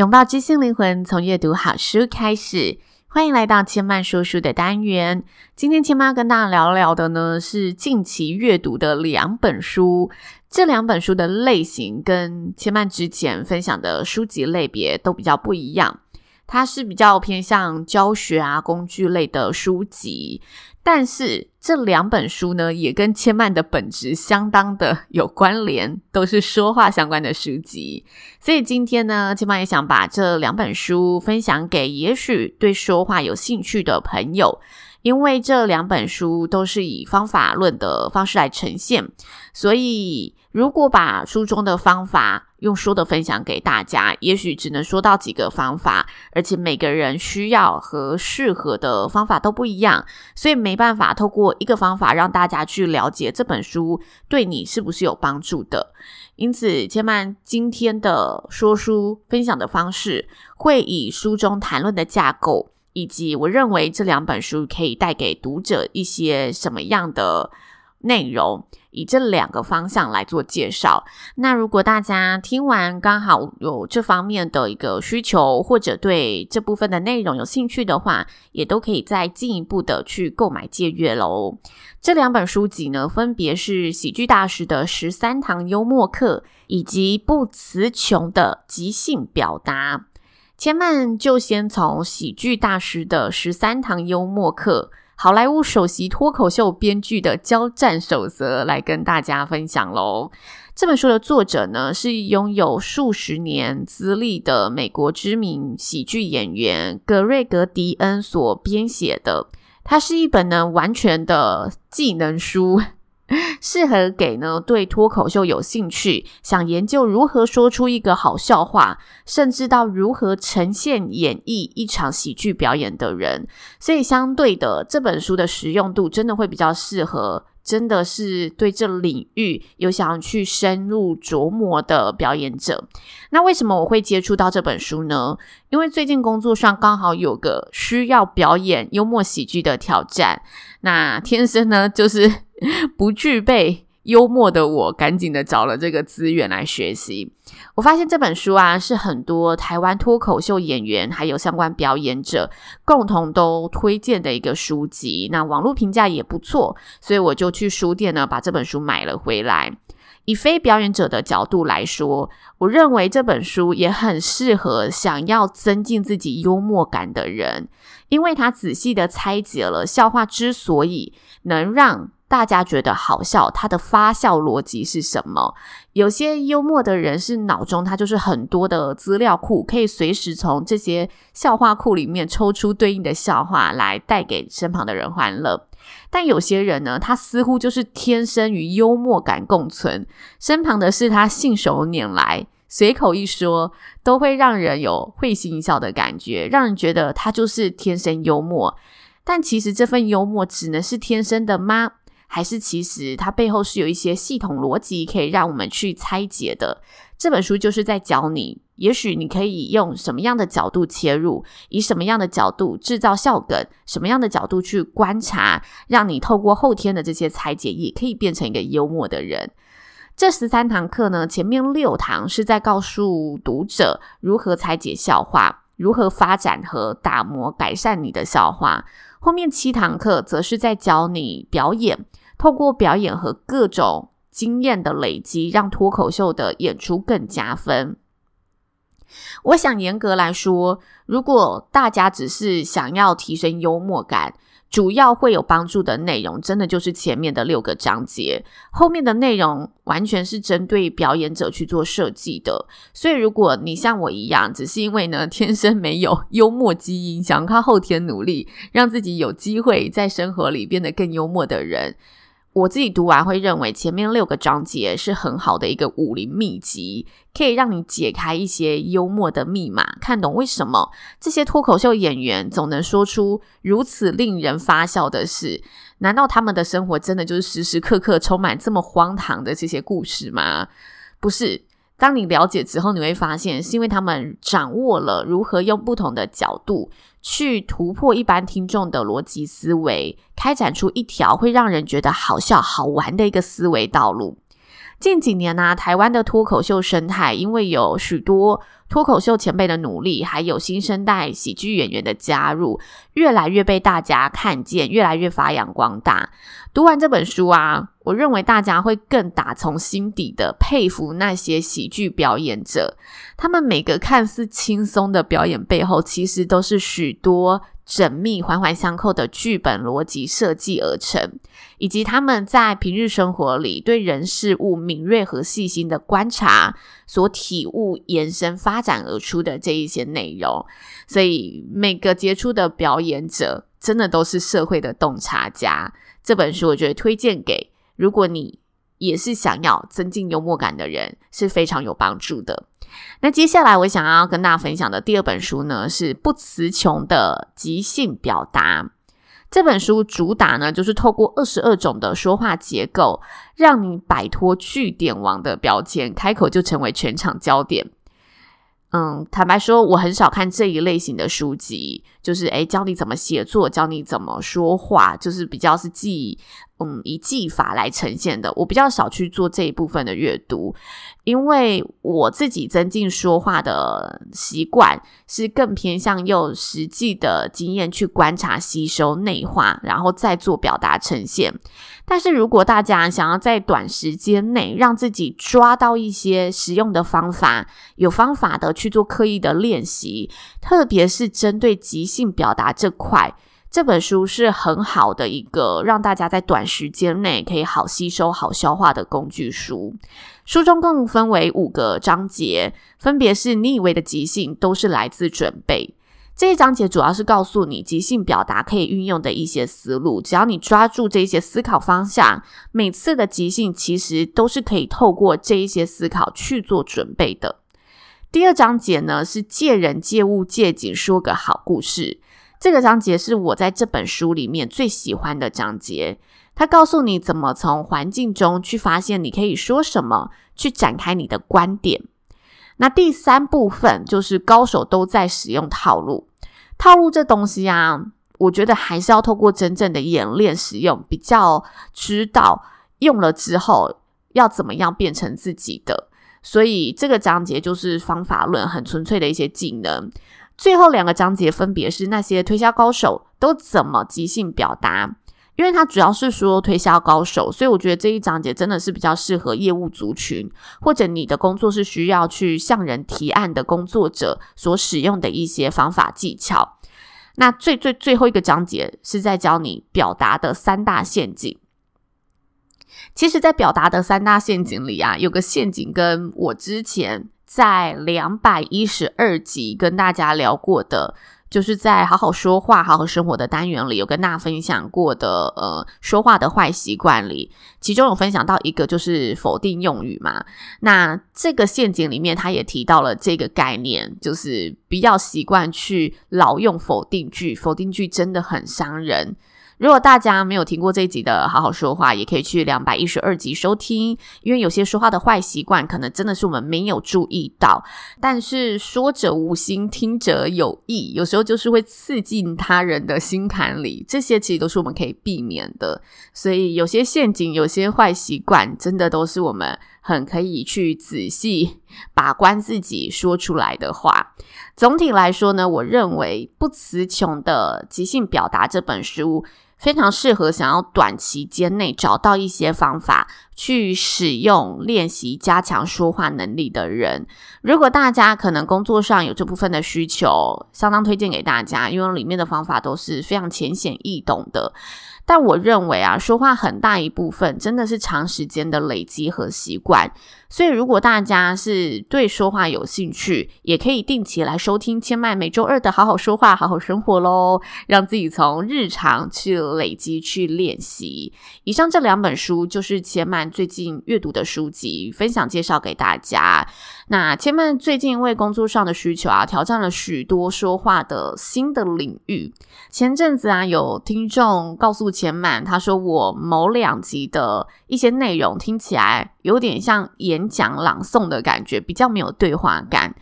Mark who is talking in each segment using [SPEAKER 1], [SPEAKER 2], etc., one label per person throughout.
[SPEAKER 1] 拥抱知性灵魂，从阅读好书开始。欢迎来到千曼说书的单元。今天千曼要跟大家聊聊的呢，是近期阅读的两本书。这两本书的类型跟千曼之前分享的书籍类别都比较不一样。它是比较偏向教学啊、工具类的书籍。但是这两本书呢，也跟千曼的本质相当的 有关联，都是说话相关的书籍。所以今天呢，千曼也想把这两本书分享给也许对说话有兴趣的朋友。因为这两本书都是以方法论的方式来呈现，所以如果把书中的方法用说的分享给大家，也许只能说到几个方法，而且每个人需要和适合的方法都不一样，所以没办法透过一个方法让大家去了解这本书对你是不是有帮助的。因此，千曼今天的说书分享的方式会以书中谈论的架构。以及我认为这两本书可以带给读者一些什么样的内容，以这两个方向来做介绍。那如果大家听完刚好有这方面的一个需求，或者对这部分的内容有兴趣的话，也都可以再进一步的去购买借阅喽。这两本书籍呢，分别是喜剧大师的十三堂幽默课，以及不词穷的即兴表达。千嫚就先从喜剧大师的十三堂幽默课，好莱坞首席脱口秀编剧的交战守则来跟大家分享喽。这本书的作者呢，是拥有数十年资历的美国知名喜剧演员格瑞格·迪恩所编写的。它是一本呢完全的技能书。适合给呢对脱口秀有兴趣、想研究如何说出一个好笑话，甚至到如何呈现演绎一场喜剧表演的人。所以，相对的，这本书的实用度真的会比较适合，真的是对这领域有想要去深入琢磨的表演者。那为什么我会接触到这本书呢？因为最近工作上刚好有个需要表演幽默喜剧的挑战，那天生呢就是。不具备幽默的我，赶紧的找了这个资源来学习。我发现这本书啊，是很多台湾脱口秀演员还有相关表演者共同都推荐的一个书籍。那网络评价也不错，所以我就去书店呢把这本书买了回来。以非表演者的角度来说，我认为这本书也很适合想要增进自己幽默感的人，因为他仔细的拆解了笑话之所以能让大家觉得好笑，它的发笑逻辑是什么？有些幽默的人是脑中他就是很多的资料库，可以随时从这些笑话库里面抽出对应的笑话来带给身旁的人欢乐。但有些人呢，他似乎就是天生与幽默感共存，身旁的事他信手拈来，随口一说，都会让人有会心一笑的感觉，让人觉得他就是天生幽默。但其实这份幽默只能是天生的吗？还是其实它背后是有一些系统逻辑可以让我们去拆解的。这本书就是在教你，也许你可以用什么样的角度切入，以什么样的角度制造笑梗，什么样的角度去观察，让你透过后天的这些拆解，也可以变成一个幽默的人。这十三堂课呢，前面六堂是在告诉读者如何拆解笑话，如何发展和打磨改善你的笑话。后面七堂课则是在教你表演。透过表演和各种经验的累积，让脱口秀的演出更加分。我想严格来说，如果大家只是想要提升幽默感，主要会有帮助的内容，真的就是前面的六个章节，后面的内容完全是针对表演者去做设计的。所以，如果你像我一样，只是因为呢 天生没有幽默基因，想靠后天努力让自己有机会在生活里变得更幽默的人。我自己读完会认为前面六个章节是很好的一个武林秘籍，可以让你解开一些幽默的密码，看懂为什么这些脱口秀演员总能说出如此令人发笑的事。难道他们的生活真的就是时时刻刻充满这么荒唐的这些故事吗？不是。当你了解之后，你会发现是因为他们掌握了如何用不同的角度去突破一般听众的逻辑思维，开展出一条会让人觉得好笑好玩的一个思维道路。近几年呢、台湾的脱口秀生态因为有许多脱口秀前辈的努力，还有新生代喜剧演员的加入，越来越被大家看见，越来越发扬光大。读完这本书啊，我认为大家会更打从心底的佩服那些喜剧表演者，他们每个看似轻松的表演背后，其实都是许多。缜密、环环相扣的剧本逻辑设计而成，以及他们在平日生活里对人事物敏锐和细心的观察所体悟、延伸发展而出的这一些内容。所以，每个杰出的表演者真的都是社会的洞察家。这本书我觉得推荐给如果你也是想要增进幽默感的人，是非常有帮助的。那接下来我想要跟大家分享的第二本书呢，是不词穷的即兴表达。这本书主打呢，就是透过二十二种的说话结构，让你摆脱句点王的标签，开口就成为全场焦点。嗯，坦白说，我很少看这一类型的书籍，就是诶，教你怎么写作，教你怎么说话，就是比较是记。嗯，以技法来呈现的，我比较少去做这一部分的阅读，因为我自己增进说话的习惯是更偏向用实际的经验去观察、吸收、内化，然后再做表达呈现。但是如果大家想要在短时间内让自己抓到一些实用的方法，有方法的去做刻意的练习，特别是针对即兴表达这块。这本书是很好的一个让大家在短时间内可以好吸收、好消化的工具书。书中共分为五个章节，分别是你以为的即兴都是来自准备。这一章节主要是告诉你即兴表达可以运用的一些思路，只要你抓住这些思考方向，每次的即兴其实都是可以透过这一些思考去做准备的。第二章节呢，是借人、借物、借景说个好故事。这个章节是我在这本书里面最喜欢的章节，它告诉你怎么从环境中去发现你可以说什么，去展开你的观点。那第三部分就是高手都在使用套路，套路这东西啊，我觉得还是要透过真正的演练使用，比较知道用了之后要怎么样变成自己的。所以这个章节就是方法论，很纯粹的一些技能。最后两个章节分别是那些推销高手都怎么即兴表达，因为它主要是说推销高手，所以我觉得这一章节真的是比较适合业务族群，或者你的工作是需要去向人提案的工作者所使用的一些方法技巧。那最最最后一个章节是在教你表达的三大陷阱。其实，在表达的三大陷阱里啊，有个陷阱跟我之前。在两百一十二集跟大家聊过的，就是在好好说话、好好生活的单元里，有跟大家分享过的，呃，说话的坏习惯里，其中有分享到一个就是否定用语嘛。那这个陷阱里面，他也提到了这个概念，就是比较习惯去老用否定句，否定句真的很伤人。如果大家没有听过这一集的好好说话，也可以去两百一十二集收听，因为有些说话的坏习惯，可能真的是我们没有注意到。但是说者无心，听者有意，有时候就是会刺进他人的心坎里，这些其实都是我们可以避免的。所以有些陷阱，有些坏习惯，真的都是我们很可以去仔细把关自己说出来的话。总体来说呢，我认为《不词穷的即兴表达》这本书。非常适合想要短期间内找到一些方法去使用、练习、加强说话能力的人。如果大家可能工作上有这部分的需求，相当推荐给大家，因为里面的方法都是非常浅显易懂的。但我认为啊，说话很大一部分真的是长时间的累积和习惯。所以，如果大家是对说话有兴趣，也可以定期来收听千麦每周二的好好说话、好好生活喽，让自己从日常去累积、去练习。以上这两本书就是千嫚最近阅读的书籍，分享介绍给大家。那千嫚最近因为工作上的需求啊，挑战了许多说话的新的领域。前阵子啊，有听众告诉千嫚，他说我某两集的一些内容听起来有点像演讲朗诵的感觉，比较没有对话感。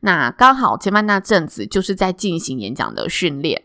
[SPEAKER 1] 那刚好千嫚那阵子就是在进行演讲的训练，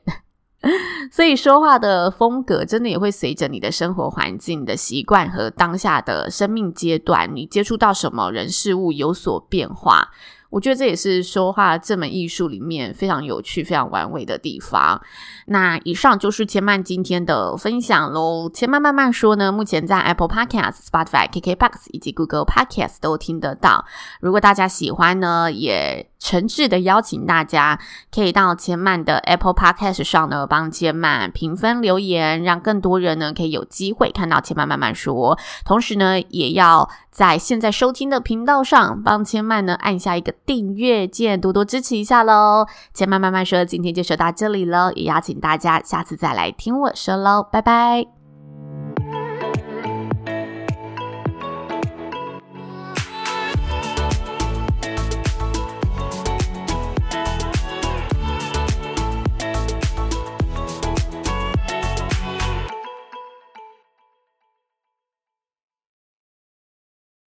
[SPEAKER 1] 所以说话的风格真的也会随着你的生活环境、的习惯和当下的生命阶段，你接触到什么人事物有所变化。我觉得这也是说话这门艺术里面非常有趣、非常玩味的地方。那以上就是千曼今天的分享喽。千曼慢慢说呢，目前在 Apple Podcast、Spotify、KKBox 以及 Google Podcast 都听得到。如果大家喜欢呢，也诚挚的邀请大家可以到千曼的 Apple Podcast 上呢，帮千曼评分留言，让更多人呢可以有机会看到千曼慢慢说。同时呢，也要在现在收听的频道上帮千曼呢按下一个订阅键，多多支持一下喽。千嫚慢慢说，今天就说到这里喽，也邀请大家下次再来听我说喽，拜拜。